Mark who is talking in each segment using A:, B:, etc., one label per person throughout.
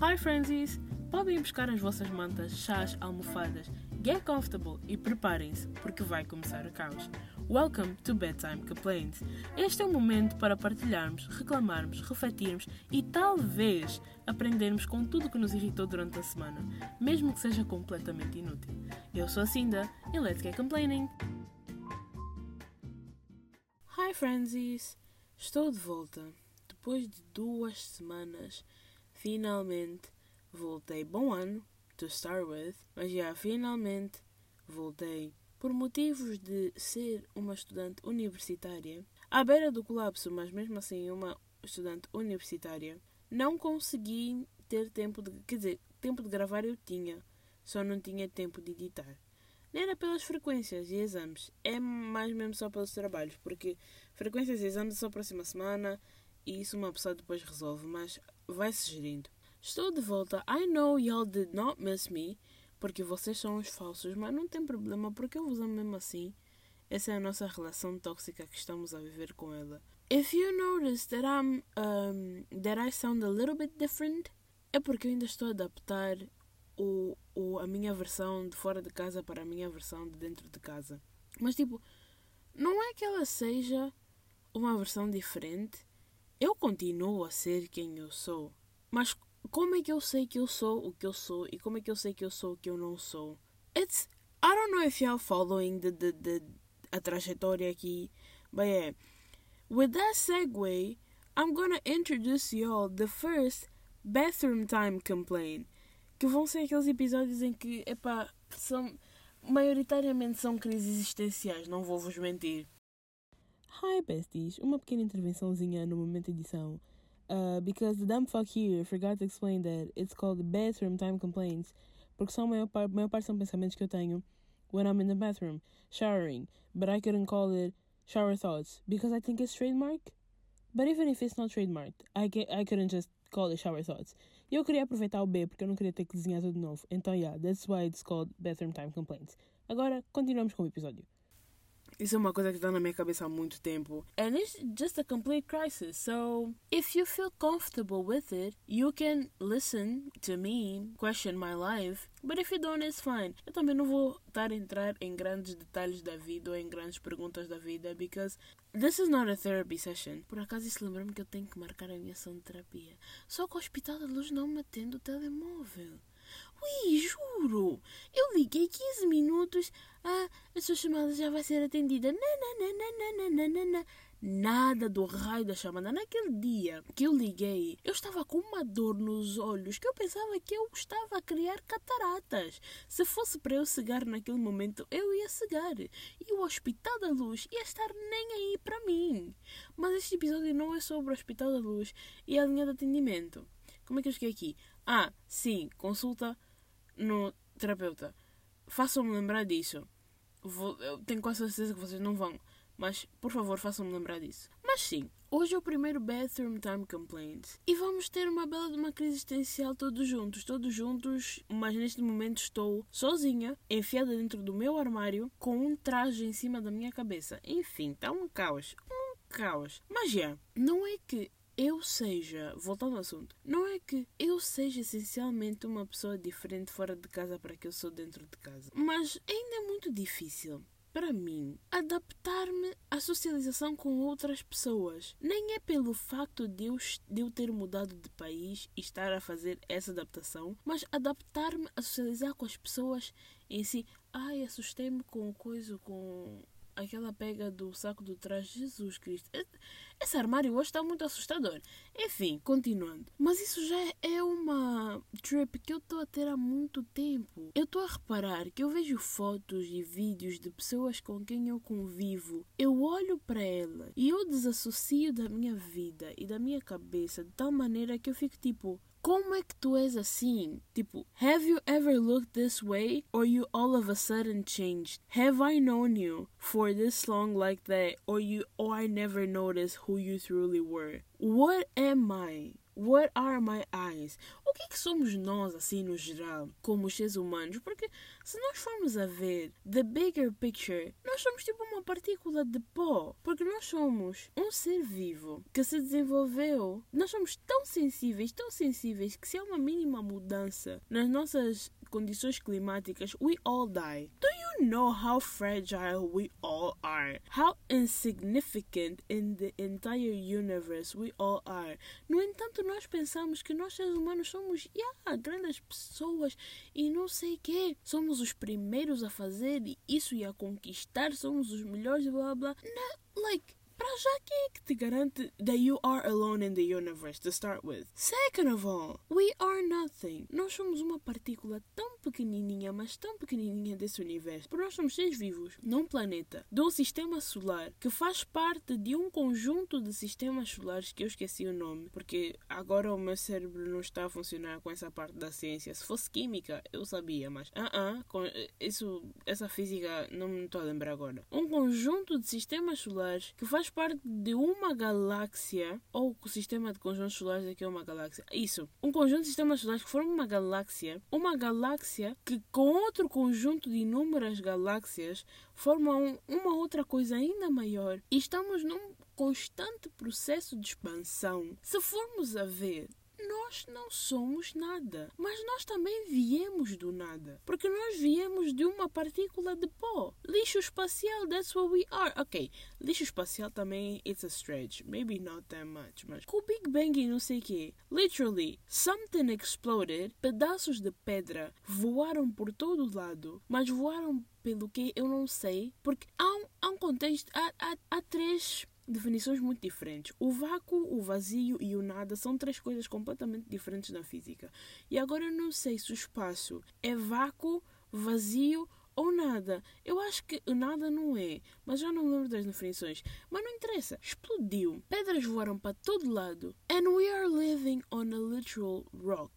A: Hi Frenzies! Podem buscar as vossas mantas, chás, almofadas, get comfortable e preparem-se porque vai começar o caos. Welcome to Bedtime Complaints. Este é o momento para partilharmos, reclamarmos, refletirmos e talvez aprendermos com tudo que nos irritou durante a semana, mesmo que seja completamente inútil. Eu sou a Cinda e let's get complaining! Hi Frenzies! Estou de volta. Depois de duas semanas, finalmente voltei. Bom ano, to start with, mas já finalmente voltei. Por motivos de ser uma estudante universitária, à beira do colapso, mas mesmo assim uma estudante universitária, não consegui ter tempo de. Quer dizer, tempo de gravar eu tinha, só não tinha tempo de editar. Nem era pelas frequências e exames, é mais mesmo só pelos trabalhos, porque frequências e exames é só a próxima semana e isso uma pessoa depois resolve, mas vai-se gerindo. Estou de volta. I know y'all did not miss me, porque vocês são os falsos, mas não tem problema, porque eu vos amo mesmo assim. Essa é a nossa relação tóxica que estamos a viver com ela. If you notice that I'm um, that I sound a little bit different, é porque eu ainda estou a adaptar o, o, a minha versão de fora de casa para a minha versão de dentro de casa. Mas tipo, não é que ela seja uma versão diferente. Eu continuo a ser quem eu sou. Mas como é que eu sei que eu sou o que eu sou e como é que eu sei que eu sou o que eu não sou? It's I don't know if you're following the, the, the, a trajetória aqui, but yeah. With that segue, I'm gonna introduce y'all the first bathroom time complaint que vão ser aqueles episódios em que, epá, são, maioritariamente são crises existenciais, não vou vos mentir. Hi besties, uma pequena intervençãozinha no momento de edição. Uh, because the dumb fuck here forgot to explain that it's called bathroom time complaints, porque são a maior, par maior parte são pensamentos que eu tenho when I'm in the bathroom, showering, but I couldn't call it shower thoughts because I think it's trademark. But even if it's not trademarked, I, I couldn't just call it shower thoughts. E eu queria aproveitar o B porque eu não queria ter que desenhar tudo de novo. Então, yeah, that's why it's called bathroom time complaints. Agora, continuamos com o episódio. Isso é uma coisa que está na minha cabeça há muito tempo. And it's just a complete crisis. So, if you feel comfortable with it, you can listen to me, question my life. But if you don't, it's fine. Eu também não vou estar a entrar em grandes detalhes da vida ou em grandes perguntas da vida, because this is not a therapy session. Por acaso, isso lembra-me que eu tenho que marcar a minha ação de terapia. Só que o Hospital da Luz não me atende o telemóvel. Ui, juro! Eu liguei 15 minutos. Ah, a sua chamada já vai ser atendida. Nananana. Nada do raio da chamada. Naquele dia que eu liguei, eu estava com uma dor nos olhos que eu pensava que eu estava a criar cataratas. Se fosse para eu cegar naquele momento, eu ia cegar. E o Hospital da Luz ia estar nem aí para mim. Mas este episódio não é sobre o Hospital da Luz e a linha de atendimento. Como é que eu cheguei aqui? Ah, sim, consulta no terapeuta. Façam-me lembrar disso. Vou, eu tenho quase certeza que vocês não vão. Mas, por favor, façam-me lembrar disso. Mas sim, hoje é o primeiro Bathroom Time Complaint. E vamos ter uma bela de uma crise existencial todos juntos. Todos juntos, mas neste momento estou sozinha, enfiada dentro do meu armário, com um traje em cima da minha cabeça. Enfim, está um caos. Um caos. Mas já, não é que eu seja, voltando ao assunto, não é que eu seja essencialmente uma pessoa diferente fora de casa para que eu sou dentro de casa, mas ainda é muito difícil para mim adaptar-me à socialização com outras pessoas. Nem é pelo facto de eu, de eu ter mudado de país e estar a fazer essa adaptação, mas adaptar-me a socializar com as pessoas em si. Ai, assustei-me com coisa, com aquela pega do saco do trás. Jesus Cristo. Esse armário hoje está muito assustador. Enfim, continuando. Mas isso já é uma trip que eu estou a ter há muito tempo. Eu estou a reparar que eu vejo fotos e vídeos de pessoas com quem eu convivo. Eu olho para ela e eu desassocio da minha vida e da minha cabeça de tal maneira que eu fico tipo. Como é que tu és assim? Tipo, have you ever looked this way? Or you all of a sudden changed? Have I known you for this long like that? Or you or I never noticed who you truly were? What am I? What are my eyes? O que é que somos nós, assim, no geral, como seres humanos? Porque se nós formos a ver the bigger picture, nós somos tipo uma partícula de pó. Porque nós somos um ser vivo que se desenvolveu. Nós somos tão sensíveis, tão sensíveis, que se há uma mínima mudança nas nossas condições climáticas, we all die. Do you know how fragile we all are? How insignificant in the entire universe we all are? No entanto, nós pensamos que nós seres humanos somos yeah, grandes pessoas e não sei quê. Somos os primeiros a fazer isso e a conquistar, somos os melhores, blá blá. Não, like, para já, que te garante that you are alone in the universe to start with? Second of all, we are nothing. Nós somos uma partícula tão pequenininha, mas tão pequenininha desse universo. Porque nós somos seres vivos num planeta, de um sistema solar, que faz parte de um conjunto de sistemas solares que eu esqueci o nome, porque agora o meu cérebro não está a funcionar com essa parte da ciência. Se fosse química, eu sabia, mas uh -uh, isso, essa física não me estou a lembrar agora. Um conjunto de sistemas solares que faz parte de uma galáxia, ou o sistema de conjuntos solares aqui é uma galáxia. Isso, um conjunto de sistemas solares que forma uma galáxia, uma galáxia que com outro conjunto de inúmeras galáxias formam uma outra coisa ainda maior. E estamos num constante processo de expansão. Se formos a ver, nós não somos nada, mas nós também viemos do nada, porque nós viemos de uma partícula de pó. Lixo espacial, that's what we are. Ok, lixo espacial também it's a stretch, maybe not that much, mas com o Big Bang e não sei quê, literally, something exploded, pedaços de pedra voaram por todo lado, mas voaram pelo que eu não sei, porque há um, há um contexto, há, há, há três definições muito diferentes. O vácuo, o vazio e o nada são três coisas completamente diferentes na física. E agora eu não sei se o espaço é vácuo, vazio ou nada. Eu acho que o nada não é, mas já não lembro das definições. Mas não interessa. Explodiu. Pedras voaram para todo lado. And we are living on a literal rock.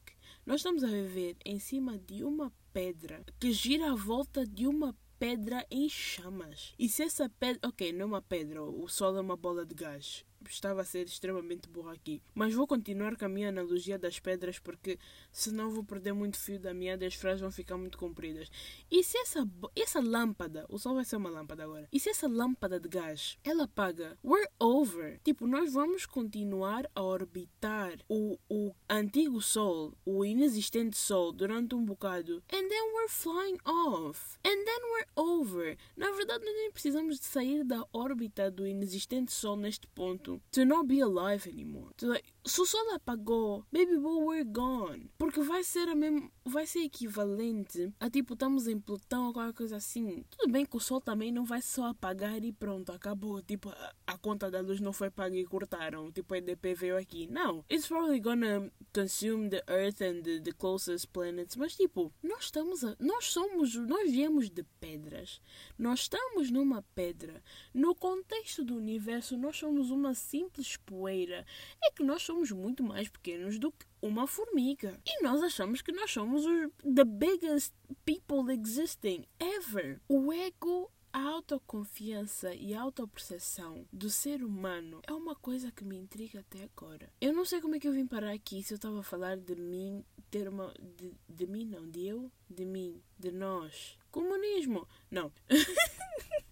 A: Nós estamos a viver em cima de uma pedra que gira à volta de uma pedra em chamas. E se essa pedra. Ok, não é uma pedra, o sol é uma bola de gás estava a ser extremamente burro aqui. Mas vou continuar com a minha analogia das pedras porque senão vou perder muito fio da meada e as frases vão ficar muito compridas. E se essa, essa lâmpada, o sol vai ser uma lâmpada agora, e se essa lâmpada de gás ela apaga, we're over. Tipo, nós vamos continuar a orbitar o, o antigo sol, o inexistente sol, durante um bocado. And then we're flying off. And then we're over. Na verdade, nós nem precisamos de sair da órbita do inexistente sol neste ponto to not be alive anymore. To like, se o sol apagou, baby boy, we're gone. Porque vai ser a mesmo, vai ser equivalente a tipo, estamos em Plutão ou qualquer coisa assim. Tudo bem que o sol também não vai só apagar e pronto, acabou. Tipo, a, a conta da luz não foi paga e cortaram. Tipo, a EDP veio aqui. Não. It's probably gonna consume the Earth and the, the closest planets. Mas tipo, nós estamos a, nós somos, nós viemos de pedras. Nós estamos numa pedra. No contexto do universo, nós somos uma simples poeira. É que nós somos muito mais pequenos do que uma formiga. E nós achamos que nós somos os the biggest people existing ever. O ego a autoconfiança e a autoperceção do ser humano é uma coisa que me intriga até agora. Eu não sei como é que eu vim parar aqui se eu estava a falar de mim, ter uma. De, de mim, não, de eu, de mim, de nós. Comunismo! Não.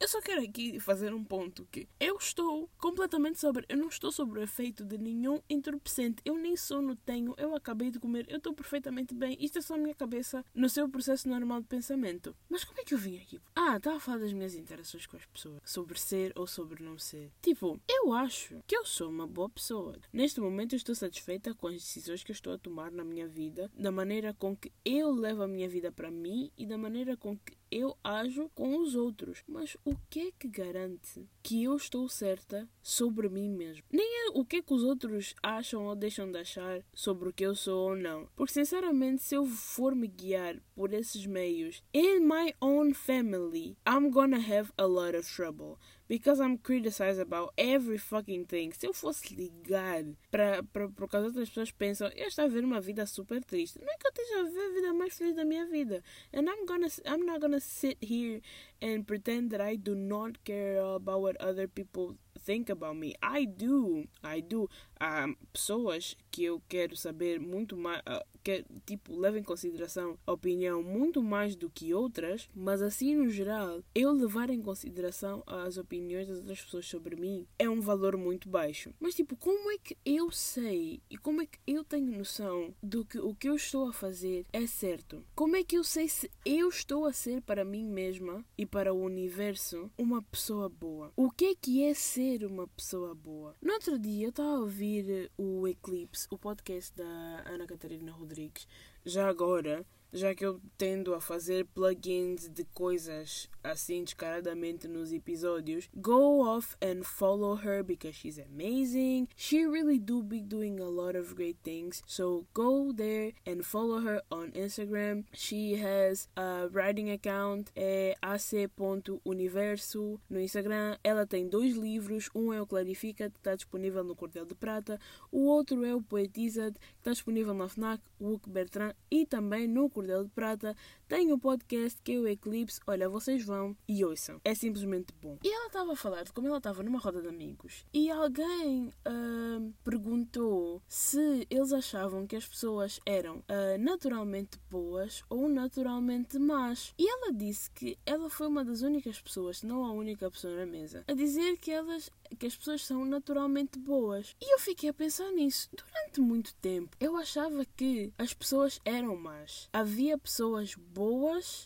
A: Eu só quero aqui fazer um ponto que eu estou completamente sobre. Eu não estou sobre o efeito de nenhum entorpecente. Eu nem sono tenho. Eu acabei de comer. Eu estou perfeitamente bem. Isto é só a minha cabeça no seu processo normal de pensamento. Mas como é que eu vim aqui? Ah, estava a falar das minhas interações com as pessoas. Sobre ser ou sobre não ser. Tipo, eu acho que eu sou uma boa pessoa. Neste momento eu estou satisfeita com as decisões que eu estou a tomar na minha vida. Da maneira com que eu levo a minha vida para mim e da maneira com que eu ajo com os outros. Mas o que é que garante que eu estou certa sobre mim mesmo? Nem é o que é que os outros acham ou deixam de achar sobre o que eu sou ou não. Porque, sinceramente, se eu for me guiar por esses meios, in my own family, I'm gonna have a lot of trouble because I'm criticized about every fucking thing. Se eu fosse ligar para por causa outras pessoas pensam, eu estou a ver uma vida super triste. Não é que eu esteja a ver a vida mais feliz da minha vida. And I'm gonna I'm not gonna sit here and pretend that I do not care about what other people think about me. I do. I do. Há pessoas que eu quero saber muito mais, ah, que tipo levo em consideração a opinião muito mais do que outras, mas assim no geral, eu levar em consideração as opiniões das outras pessoas sobre mim é um valor muito baixo. Mas tipo, como é que eu sei e como é que eu tenho noção do que o que eu estou a fazer é certo? Como é que eu sei se eu estou a ser para mim mesma e para o universo uma pessoa boa? O que é que é ser uma pessoa boa? No outro dia eu estava a ouvir o Eclipse, o podcast da Ana Catarina Rodrigues. Já agora, já que eu tendo a fazer plugins de coisas assim descaradamente nos episódios, go off and follow her because she's amazing. She really do be doing a lot of great things. So go there and follow her on Instagram. She has a writing account é ac.universo no Instagram. Ela tem dois livros, um é o Clarifica, que está disponível no Cordel de Prata, o outro é o Poetiza, que está disponível na FNAC, Wook Bertrand e também no Cordel Cordel de Tem um podcast que é o Eclipse. Olha, vocês vão e ouçam. É simplesmente bom. E ela estava a falar de como ela estava numa roda de amigos e alguém uh, perguntou se eles achavam que as pessoas eram uh, naturalmente boas ou naturalmente más. E ela disse que ela foi uma das únicas pessoas, não a única pessoa na mesa, a dizer que elas que as pessoas são naturalmente boas. E eu fiquei a pensar nisso. Durante muito tempo, eu achava que as pessoas eram más. Havia pessoas boas.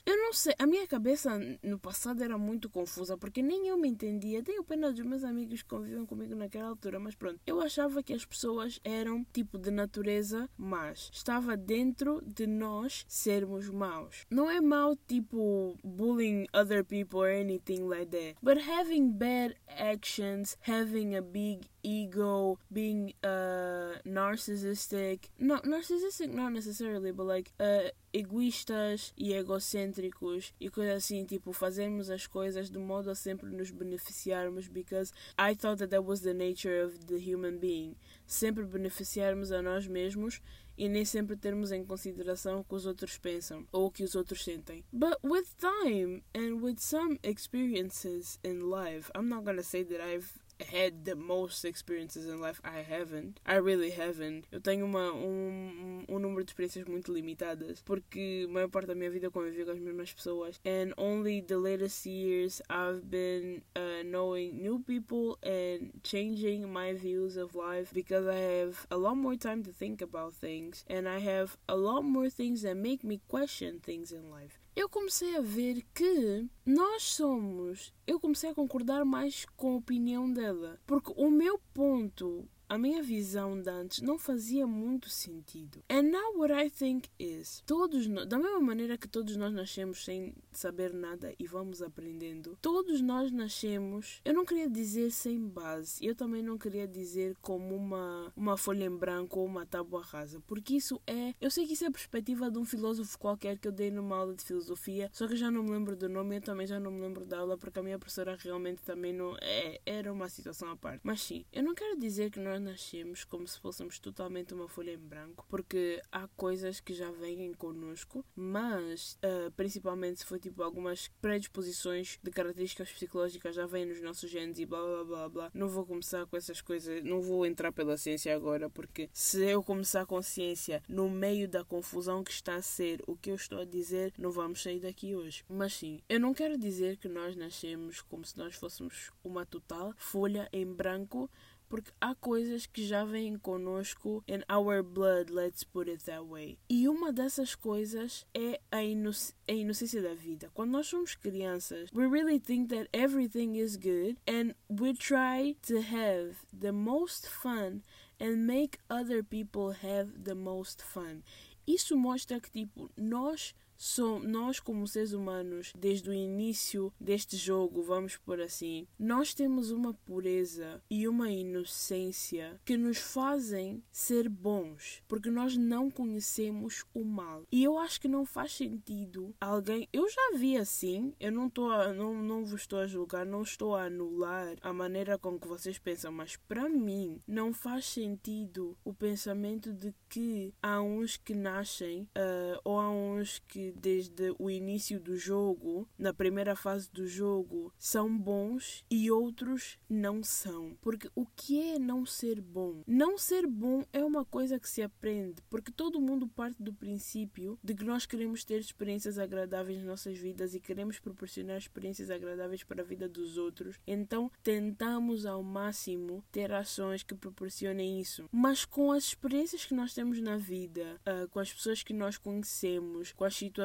A: Eu não sei, a minha cabeça no passado era muito confusa porque nem eu me entendia. Tenho pena dos meus amigos que conviviam comigo naquela altura, mas pronto. Eu achava que as pessoas eram tipo de natureza más. Estava dentro de nós sermos maus. Não é mau tipo bullying other people or anything like that, but having bad actions having a big ego, being uh, narcissistic. No, narcissistic not necessarily, but like uh, egoístas e egocêntricos e coisas assim, tipo, fazermos as coisas de modo a sempre nos beneficiarmos because I thought that that was the nature of the human being. Sempre beneficiarmos a nós mesmos e nem sempre termos em consideração o que os outros pensam ou o que os outros sentem. But with time and with some experiences in life, I'm not gonna say that I've had the most experiences in life. I haven't. I really haven't. Eu tenho uma, um, um número de experiências muito limitadas porque a maior parte da minha vida convivi com as mesmas pessoas. And only the latest years I've been uh, knowing new people and changing my views of life because I have a lot more time to think about things and I have a lot more things that make me question things in life eu comecei a ver que nós somos. Eu comecei a concordar mais com a opinião dela. Porque o meu ponto a minha visão de antes não fazia muito sentido. And now what I think is, todos nós, da mesma maneira que todos nós nascemos sem saber nada e vamos aprendendo, todos nós nascemos, eu não queria dizer sem base, eu também não queria dizer como uma, uma folha em branco ou uma tábua rasa, porque isso é, eu sei que isso é a perspectiva de um filósofo qualquer que eu dei numa aula de filosofia, só que já não me lembro do nome, eu também já não me lembro da aula porque a minha professora realmente também não, é, era uma situação à parte. Mas sim, eu não quero dizer que nós nós nascemos como se fôssemos totalmente uma folha em branco, porque há coisas que já vêm connosco, mas uh, principalmente se for tipo algumas predisposições de características psicológicas já vêm nos nossos genes e blá blá blá blá. Não vou começar com essas coisas, não vou entrar pela ciência agora, porque se eu começar com ciência no meio da confusão que está a ser o que eu estou a dizer, não vamos sair daqui hoje. Mas sim, eu não quero dizer que nós nascemos como se nós fôssemos uma total folha em branco porque há coisas que já vêm conosco in our blood, let's put it that way. E uma dessas coisas é a, inoc a inocência da vida. Quando nós somos crianças, we really think that everything is good and we try to have the most fun and make other people have the most fun. Isso mostra que tipo nós So, nós, como seres humanos, desde o início deste jogo, vamos por assim, nós temos uma pureza e uma inocência que nos fazem ser bons, porque nós não conhecemos o mal. E eu acho que não faz sentido alguém. Eu já vi assim, eu não, tô a, não, não vos estou a julgar, não estou a anular a maneira com que vocês pensam, mas para mim não faz sentido o pensamento de que há uns que nascem uh, ou há uns que desde, o início do jogo, na primeira fase do jogo, são bons e outros não são. Porque o que é não ser bom? Não ser bom é uma coisa que se aprende, porque todo mundo parte do princípio de que nós queremos ter experiências agradáveis nas nossas vidas e queremos proporcionar experiências agradáveis para a vida dos outros. Então, tentamos ao máximo ter ações que proporcionem isso. Mas com as experiências que nós temos na vida, uh, com as pessoas que nós conhecemos, com as situações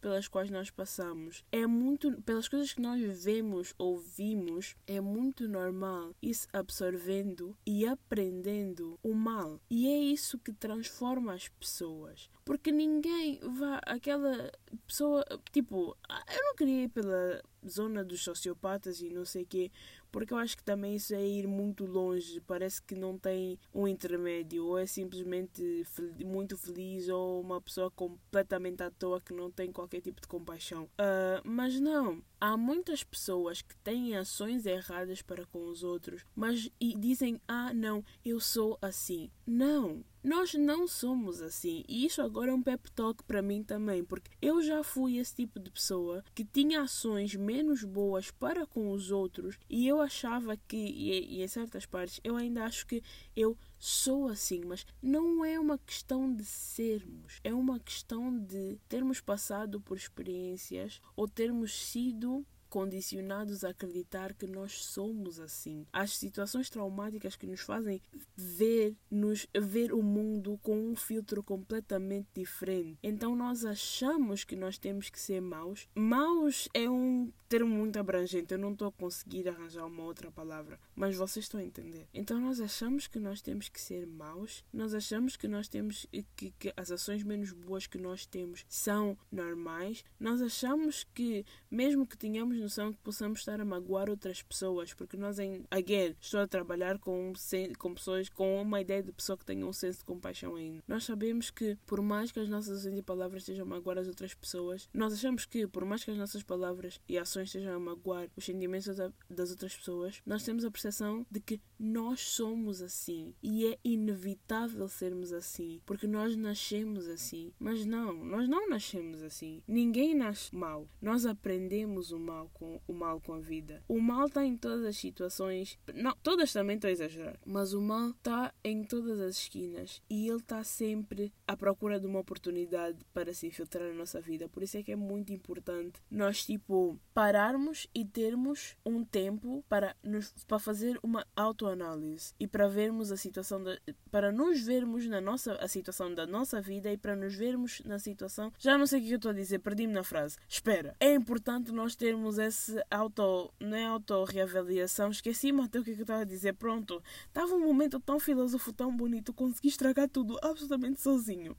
A: pelas quais nós passamos, é muito, pelas coisas que nós vemos, ouvimos, é muito normal ir absorvendo e aprendendo o mal. E é isso que transforma as pessoas. Porque ninguém vai. Aquela pessoa. Tipo, eu não queria ir pela zona dos sociopatas e não sei o quê, porque eu acho que também isso é ir muito longe. Parece que não tem um intermédio, ou é simplesmente muito feliz, ou uma pessoa completamente à toa que não tem qualquer tipo de compaixão. Uh, mas não, há muitas pessoas que têm ações erradas para com os outros, mas e dizem: ah, não, eu sou assim. Não, nós não somos assim. E isso agora é um pep talk para mim também, porque eu já fui esse tipo de pessoa que tinha ações menos boas para com os outros e eu achava que, e, e em certas partes, eu ainda acho que eu sou assim, mas não é uma questão de sermos, é uma questão de termos passado por experiências ou termos sido condicionados a acreditar que nós somos assim. As situações traumáticas que nos fazem ver, nos ver o mundo com um filtro completamente diferente. Então nós achamos que nós temos que ser maus. Maus é um termo muito abrangente, eu não estou a conseguir arranjar uma outra palavra, mas vocês estão a entender. Então nós achamos que nós temos que ser maus, nós achamos que nós temos que, que as ações menos boas que nós temos são normais, nós achamos que mesmo que tenhamos noção que possamos estar a magoar outras pessoas, porque nós, em, again, estou a trabalhar com, com pessoas com uma ideia de pessoa que tenha um senso de compaixão ainda. Nós sabemos que, por mais que as nossas ações e palavras estejam a magoar as outras pessoas, nós achamos que, por mais que as nossas palavras e ações estejam a magoar os sentimentos das outras pessoas, nós temos a percepção de que nós somos assim e é inevitável sermos assim, porque nós nascemos assim. Mas não, nós não nascemos assim. Ninguém nasce mal. Nós aprendemos o mal com o mal com a vida. O mal está em todas as situações. Não, todas também estou a exagerar. Mas o mal está em todas as esquinas. E ele está sempre à procura de uma oportunidade para se infiltrar na nossa vida. Por isso é que é muito importante nós, tipo, pararmos e termos um tempo para, nos, para fazer uma autoanálise e para vermos a situação, para nos vermos na nossa, a situação da nossa vida e para nos vermos na situação. Já não sei o que eu estou a dizer, perdi-me na frase. Espera, é importante nós termos esse auto, não é esqueci-me até o que eu estava a dizer, pronto, estava um momento tão filósofo, tão bonito, consegui estragar tudo absolutamente sozinho.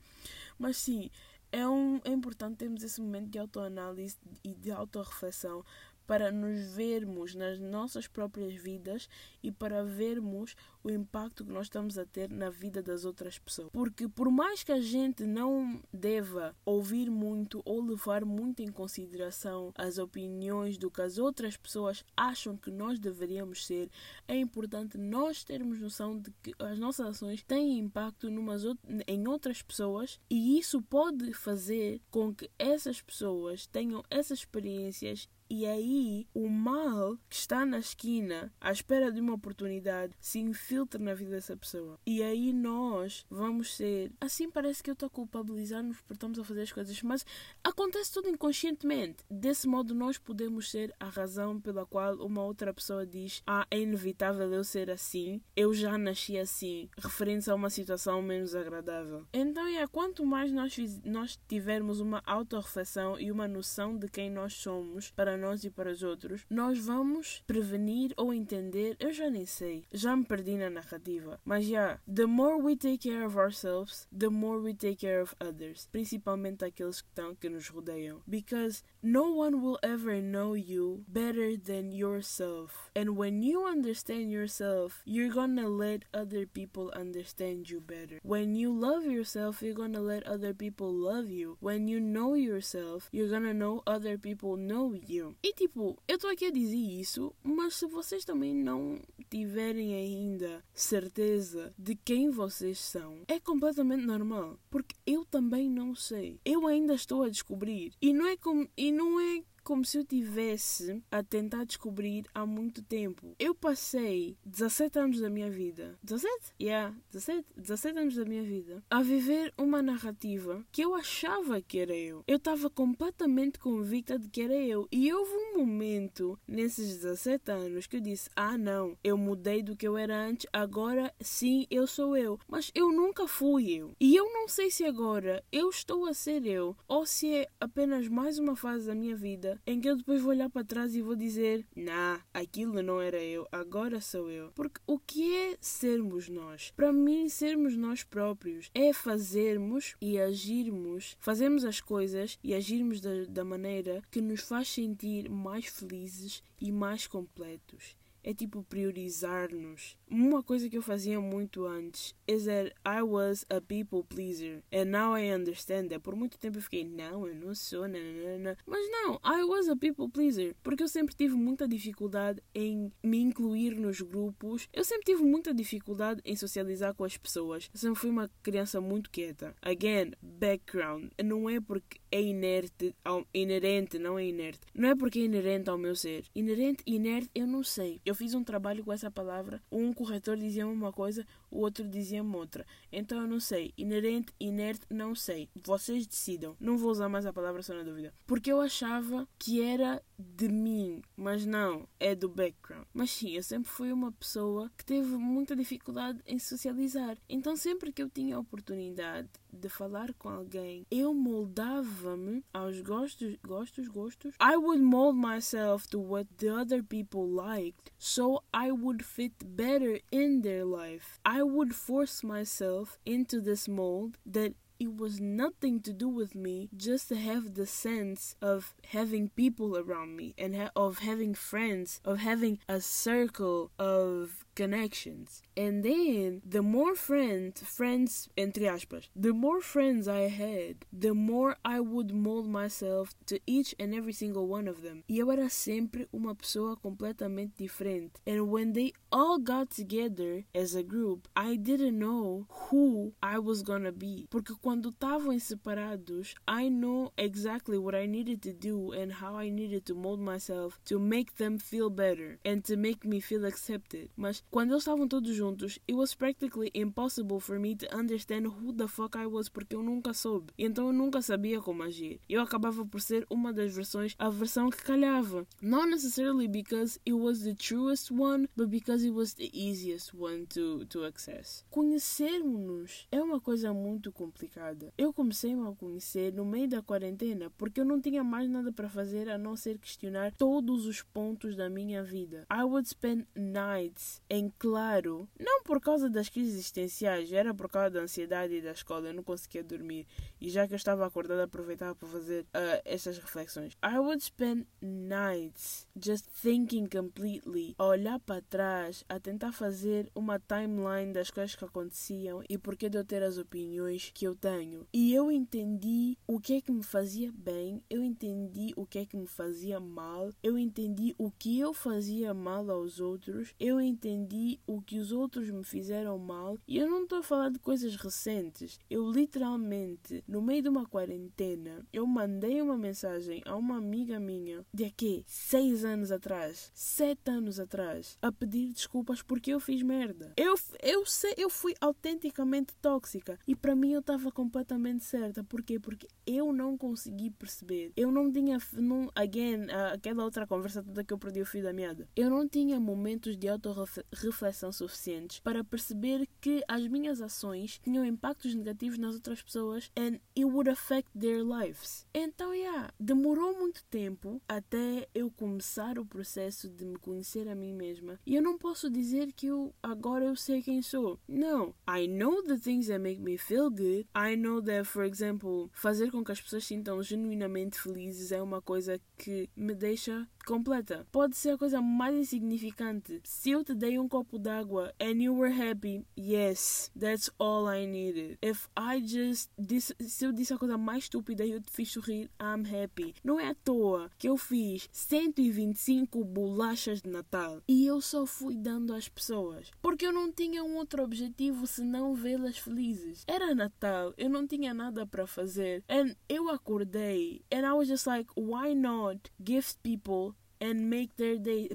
A: Mas sim, é, um, é importante termos esse momento de autoanálise e de autorreflexão para nos vermos nas nossas próprias vidas e para vermos o impacto que nós estamos a ter na vida das outras pessoas. Porque por mais que a gente não deva ouvir muito ou levar muito em consideração as opiniões do que as outras pessoas acham que nós deveríamos ser, é importante nós termos noção de que as nossas ações têm impacto numas, em outras pessoas e isso pode fazer com que essas pessoas tenham essas experiências e aí o mal que está na esquina à espera de uma oportunidade se infiltra na vida dessa pessoa. E aí nós vamos ser. Assim parece que eu estou a culpabilizar-nos por estamos a fazer as coisas, mas acontece tudo inconscientemente. Desse modo, nós podemos ser a razão pela qual uma outra pessoa diz: Ah, é inevitável eu ser assim, eu já nasci assim, referente a uma situação menos agradável. Então, é quanto mais nós, nós tivermos uma autorreflexão e uma noção de quem nós somos para nós e para os outros, nós vamos prevenir ou entender, eu já nem sei, já me perdi na narrativa, mas já, yeah, the more we take care of ourselves, the more we take care of others, principalmente aqueles que estão que nos rodeiam, because no one will ever know you better than yourself, and when you understand yourself, you're gonna let other people understand you better. When you love yourself, you're gonna let other people love you. When you know yourself, you're gonna know other people know you. E tipo, eu estou aqui a dizer isso, mas se vocês também não tiverem ainda certeza de quem vocês são, é completamente normal. Porque eu também não sei. Eu ainda estou a descobrir. E não é como. E não é como se eu tivesse a tentar descobrir há muito tempo. Eu passei 17 anos da minha vida, 17? Yeah, 17, 17 anos da minha vida, a viver uma narrativa que eu achava que era eu. Eu estava completamente convicta de que era eu. E houve um momento nesses 17 anos que eu disse: Ah, não, eu mudei do que eu era antes, agora sim eu sou eu. Mas eu nunca fui eu. E eu não sei se agora eu estou a ser eu ou se é apenas mais uma fase da minha vida em que eu depois vou olhar para trás e vou dizer: Nah, aquilo não era eu, agora sou eu. Porque o que é sermos nós? Para mim, sermos nós próprios é fazermos e agirmos, fazermos as coisas e agirmos da, da maneira que nos faz sentir mais felizes e mais completos é tipo priorizar-nos. Uma coisa que eu fazia muito antes is that I was a people pleaser. And now I understand that. Por muito tempo eu fiquei, não, eu não sou, nanana. Mas não, I was a people pleaser. Porque eu sempre tive muita dificuldade em me incluir nos grupos. Eu sempre tive muita dificuldade em socializar com as pessoas. Eu sempre fui uma criança muito quieta. Again, background. Não é porque é inerte, inerente, não é inerte. Não é porque é inerente ao meu ser. Inerente, inerte, eu não sei. Eu fiz um trabalho com essa palavra. Um corretor dizia uma coisa, o outro dizia outra. Então eu não sei. Inerente, inerte, não sei. Vocês decidam. Não vou usar mais a palavra só na dúvida. Porque eu achava que era de mim, mas não, é do background. Mas sim, eu sempre fui uma pessoa que teve muita dificuldade em socializar. Então sempre que eu tinha a oportunidade de falar com alguém, eu moldava-me aos gostos, gostos, gostos. I would mold myself to what the other people liked, so I would fit better in their life. I would force myself into this mold that it was nothing to do with me just to have the sense of having people around me and ha- of having friends of having a circle of connections. And then the more friends, friends entre aspas, the more friends I had, the more I would mold myself to each and every single one of them. Eu era sempre uma pessoa completamente diferente. And when they all got together as a group, I didn't know who I was gonna be. Porque quando estavam separados, I know exactly what I needed to do and how I needed to mold myself to make them feel better and to make me feel accepted. Mas quando eles estavam todos juntos, it was practically impossible for me to understand who the fuck I was porque eu nunca soube. Então eu nunca sabia como agir. Eu acabava por ser uma das versões, a versão que calhava. Not necessarily because it was the truest one, but because it was the easiest one to, to access. Conhecermos-nos é uma coisa muito complicada. Eu comecei-me a conhecer no meio da quarentena porque eu não tinha mais nada para fazer a não ser questionar todos os pontos da minha vida. I would spend nights em claro, não por causa das crises existenciais, era por causa da ansiedade e da escola, eu não conseguia dormir. E já que eu estava acordada, aproveitava para fazer uh, estas reflexões. I would spend nights just thinking completely, a olhar para trás, a tentar fazer uma timeline das coisas que aconteciam e porquê de eu ter as opiniões que eu tenho. E eu entendi o que é que me fazia bem, eu entendi o que é que me fazia mal, eu entendi o que eu fazia mal aos outros, eu entendi o que os outros me fizeram mal. E eu não estou a falar de coisas recentes. Eu literalmente, no meio de uma quarentena, eu mandei uma mensagem a uma amiga minha de aqui, seis anos atrás, sete anos atrás, a pedir desculpas porque eu fiz merda. Eu, eu sei, eu fui autenticamente tóxica e para mim eu estava completamente certa. Porquê? Porque eu não consegui perceber. Eu não tinha, não, again, aquela outra conversa toda que eu perdi o fio da meada. Eu não tinha momentos de autorreflexão suficientes para perceber que as minhas ações tinham impactos negativos nas outras pessoas and it would affect their lives. Então, yeah, demorou muito tempo até eu começar o processo de me conhecer a mim mesma. E eu não posso dizer que eu agora eu sei quem sou. Não. I know the things that make me feel good. Know that, for example, fazer com que as pessoas sintam genuinamente felizes é uma coisa que me deixa completa. Pode ser a coisa mais insignificante. Se eu te dei um copo d'água and you were happy, yes, that's all I needed. If I just disse, se eu disse a coisa mais estúpida e eu te fiz sorrir, I'm happy. Não é à toa que eu fiz 125 bolachas de Natal e eu só fui dando às pessoas porque eu não tinha um outro objetivo senão vê-las felizes. Era Natal, eu não tinha nada para fazer. And eu acordei and I was just like, why not gift people and make their day,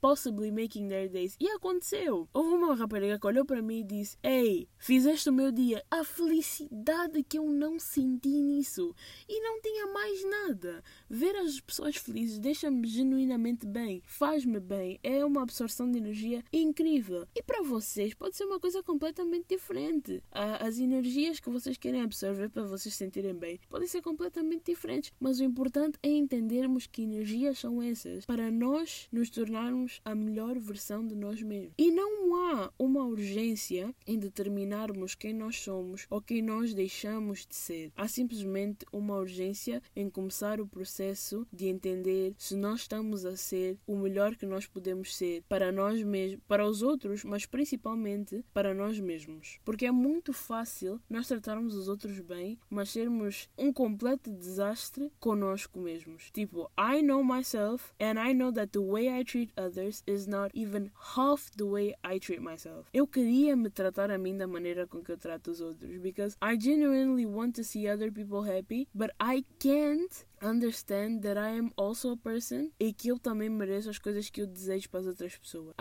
A: possibly making their days. E aconteceu. Houve uma rapariga que olhou para mim e disse: Ei, fizeste o meu dia. A felicidade que eu não senti nisso. E não tinha mais nada. Ver as pessoas felizes deixa-me genuinamente bem, faz-me bem. É uma absorção de energia incrível. E para vocês pode ser uma coisa completamente diferente. As energias que vocês querem absorver para vocês sentirem bem podem ser completamente diferentes. Mas o importante é entendermos que energias são essas para nós nos tornarmos a melhor versão de nós mesmos. E não há uma urgência em determinarmos quem nós somos ou quem nós deixamos de ser. Há simplesmente uma urgência em começar o processo de entender se nós estamos a ser o melhor que nós podemos ser para nós mesmos, para os outros, mas principalmente para nós mesmos. Porque é muito fácil nós tratarmos os outros bem, mas sermos um completo desastre conosco mesmos. Tipo, I know myself And I know that the way I treat others is not even half the way I treat myself. Eu queria me tratar a mim da maneira com que eu trato os outros because I genuinely want to see other people happy, but I can't understand that I am also a person e que eu também mereço as coisas que eu desejo para as outras pessoas.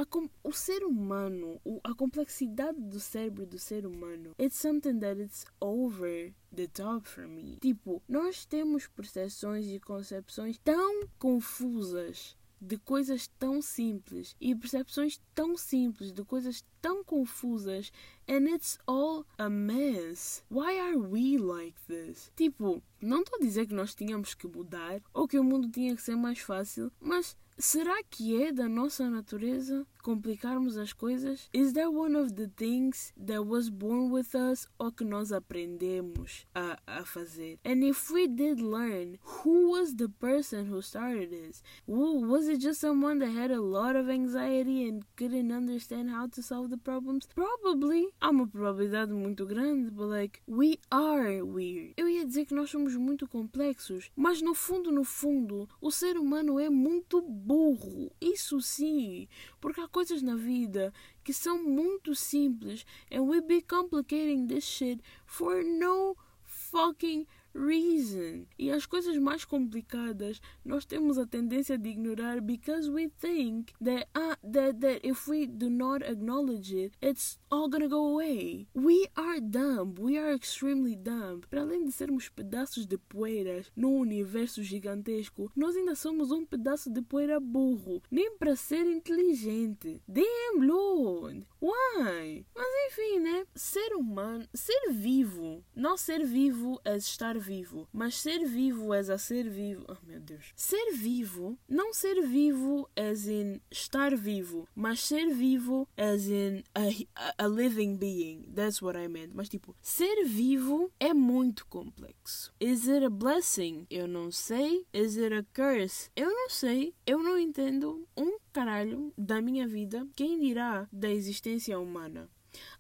A: o ser humano, a complexidade do cérebro do ser humano, it's something that it's over the top for me. Tipo, nós temos percepções e concepções tão confusas de coisas tão simples e percepções tão simples de coisas tão confusas and it's all a mess. Why are we like this? Tipo, não estou a dizer que nós tínhamos que mudar ou que o mundo tinha que ser mais fácil, mas será que é da nossa natureza complicarmos as coisas? Is that one of the things that was born with us ou que nós aprendemos a, a fazer? And if we did learn, who was the person who started this? Was it just someone that had a lot of anxiety and couldn't understand how to solve the problems? Probably. Há uma probabilidade muito grande, but like, we are weird. Eu ia dizer que nós somos muito complexos, mas no fundo, no fundo, o ser humano é muito burro. Isso sim, porque há coisas na vida que são muito simples. And we be complicating this shit for no fucking reason. E as coisas mais complicadas nós temos a tendência de ignorar because we think that, uh, that, that if we do not acknowledge it, it's all gonna go away. We are dumb. We are extremely dumb. Para além de sermos pedaços de poeiras num universo gigantesco, nós ainda somos um pedaço de poeira burro. Nem para ser inteligente. Damn, Lord. Why? Mas enfim, né? Ser humano, ser vivo. Não ser vivo é estar vivo, mas ser vivo és a ser vivo. Oh meu Deus. Ser vivo, não ser vivo as in estar vivo, mas ser vivo as in a, a living being. That's what I meant. Mas tipo, ser vivo é muito complexo. Is it a blessing? Eu não sei. Is it a curse? Eu não sei. Eu não entendo um caralho da minha vida. Quem dirá da existência humana?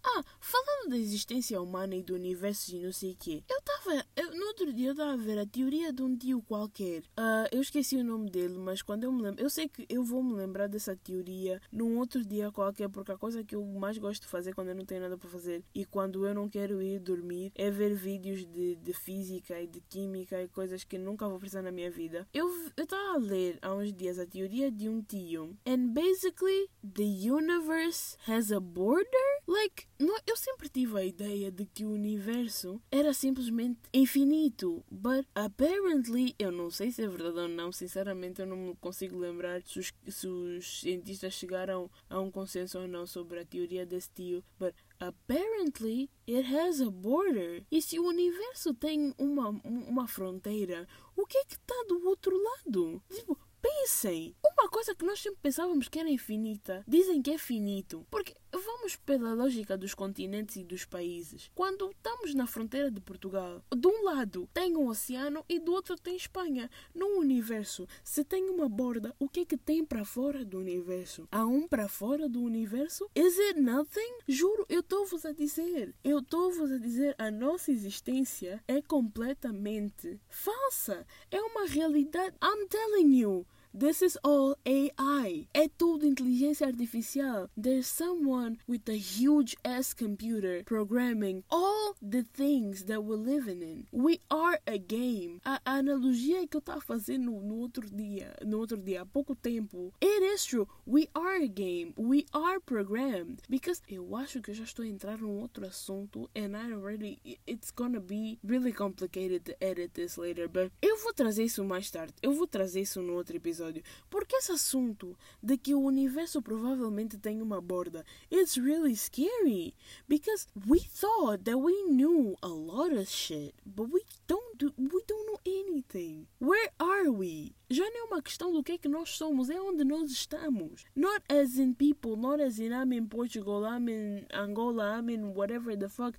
A: Ah, falando da existência humana e do universo e não sei o quê, eu estava. No outro dia eu estava a ver a teoria de um tio qualquer. Uh, eu esqueci o nome dele, mas quando eu me lembro. Eu sei que eu vou me lembrar dessa teoria num outro dia qualquer, porque a coisa que eu mais gosto de fazer quando eu não tenho nada para fazer e quando eu não quero ir dormir é ver vídeos de, de física e de química e coisas que nunca vou precisar na minha vida. Eu estava a ler há uns dias a teoria de um tio. And basically, the universe has a border? Like, não, eu sempre tive a ideia de que o universo era simplesmente infinito, but apparently, eu não sei se é verdade ou não, sinceramente eu não me consigo lembrar se os, se os cientistas chegaram a um consenso ou não sobre a teoria desse tio, but apparently it has a border. E se o universo tem uma, uma fronteira, o que é que está do outro lado? Tipo, pensem, uma uma coisa que nós sempre pensávamos que era infinita, dizem que é finito. Porque vamos pela lógica dos continentes e dos países. Quando estamos na fronteira de Portugal, de um lado tem um oceano e do outro tem Espanha. No universo, se tem uma borda, o que é que tem para fora do universo? Há um para fora do universo? Is it nothing? Juro, eu estou-vos a dizer. Eu estou-vos a dizer, a nossa existência é completamente falsa. É uma realidade. I'm telling you. This is all AI. É tudo inteligência artificial. There's someone with a huge ass computer programming all the things that we're living in. We are a game. A, a analogia que eu estava fazendo no, outro dia, no outro dia, há pouco tempo, it is true. We are a game. We are programmed. Because eu acho que eu já estou a entrar num outro assunto and I already, it's gonna be really complicated to edit this later, but eu vou trazer isso mais tarde. Eu vou trazer isso no outro episódio episódio. Porque esse assunto de que o universo provavelmente tem uma borda, it's really scary. Because we thought that we knew a lot of shit, but we don't do, we don't know anything. Where are we? Já não é uma questão do que é que nós somos, é onde nós estamos. Not as in people, not as in I'm in Portugal, I'm in Angola, I'm in whatever the fuck.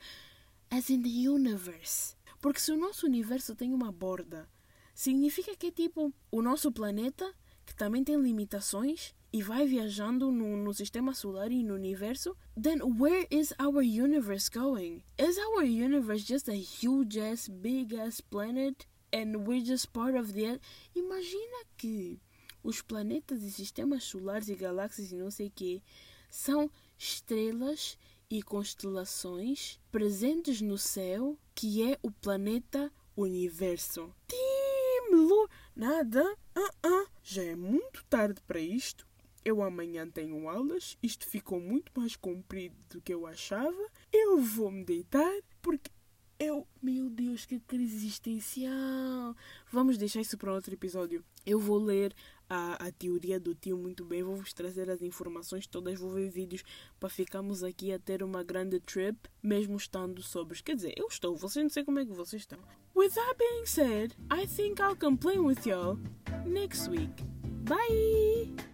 A: As in the universe. Porque se o nosso universo tem uma borda, significa que é tipo o nosso planeta que também tem limitações e vai viajando no, no sistema solar e no universo, then where is our universe going? Is our universe just a huge ass, big ass planet and we're just part of the. Imagina que os planetas e sistemas solares e galáxias e não sei o que são estrelas e constelações presentes no céu que é o planeta Universo. Nada? Uh -uh. Já é muito tarde para isto. Eu amanhã tenho aulas. Isto ficou muito mais comprido do que eu achava. Eu vou me deitar porque eu. Meu Deus, que crise existencial! Vamos deixar isso para outro episódio. Eu vou ler a, a teoria do tio muito bem, vou-vos trazer as informações todas, vou ver vídeos para ficarmos aqui a ter uma grande trip, mesmo estando sobres. Quer dizer, eu estou, vocês não sei como é que vocês estão. With that being said, I think I'll complain with y'all next week. Bye!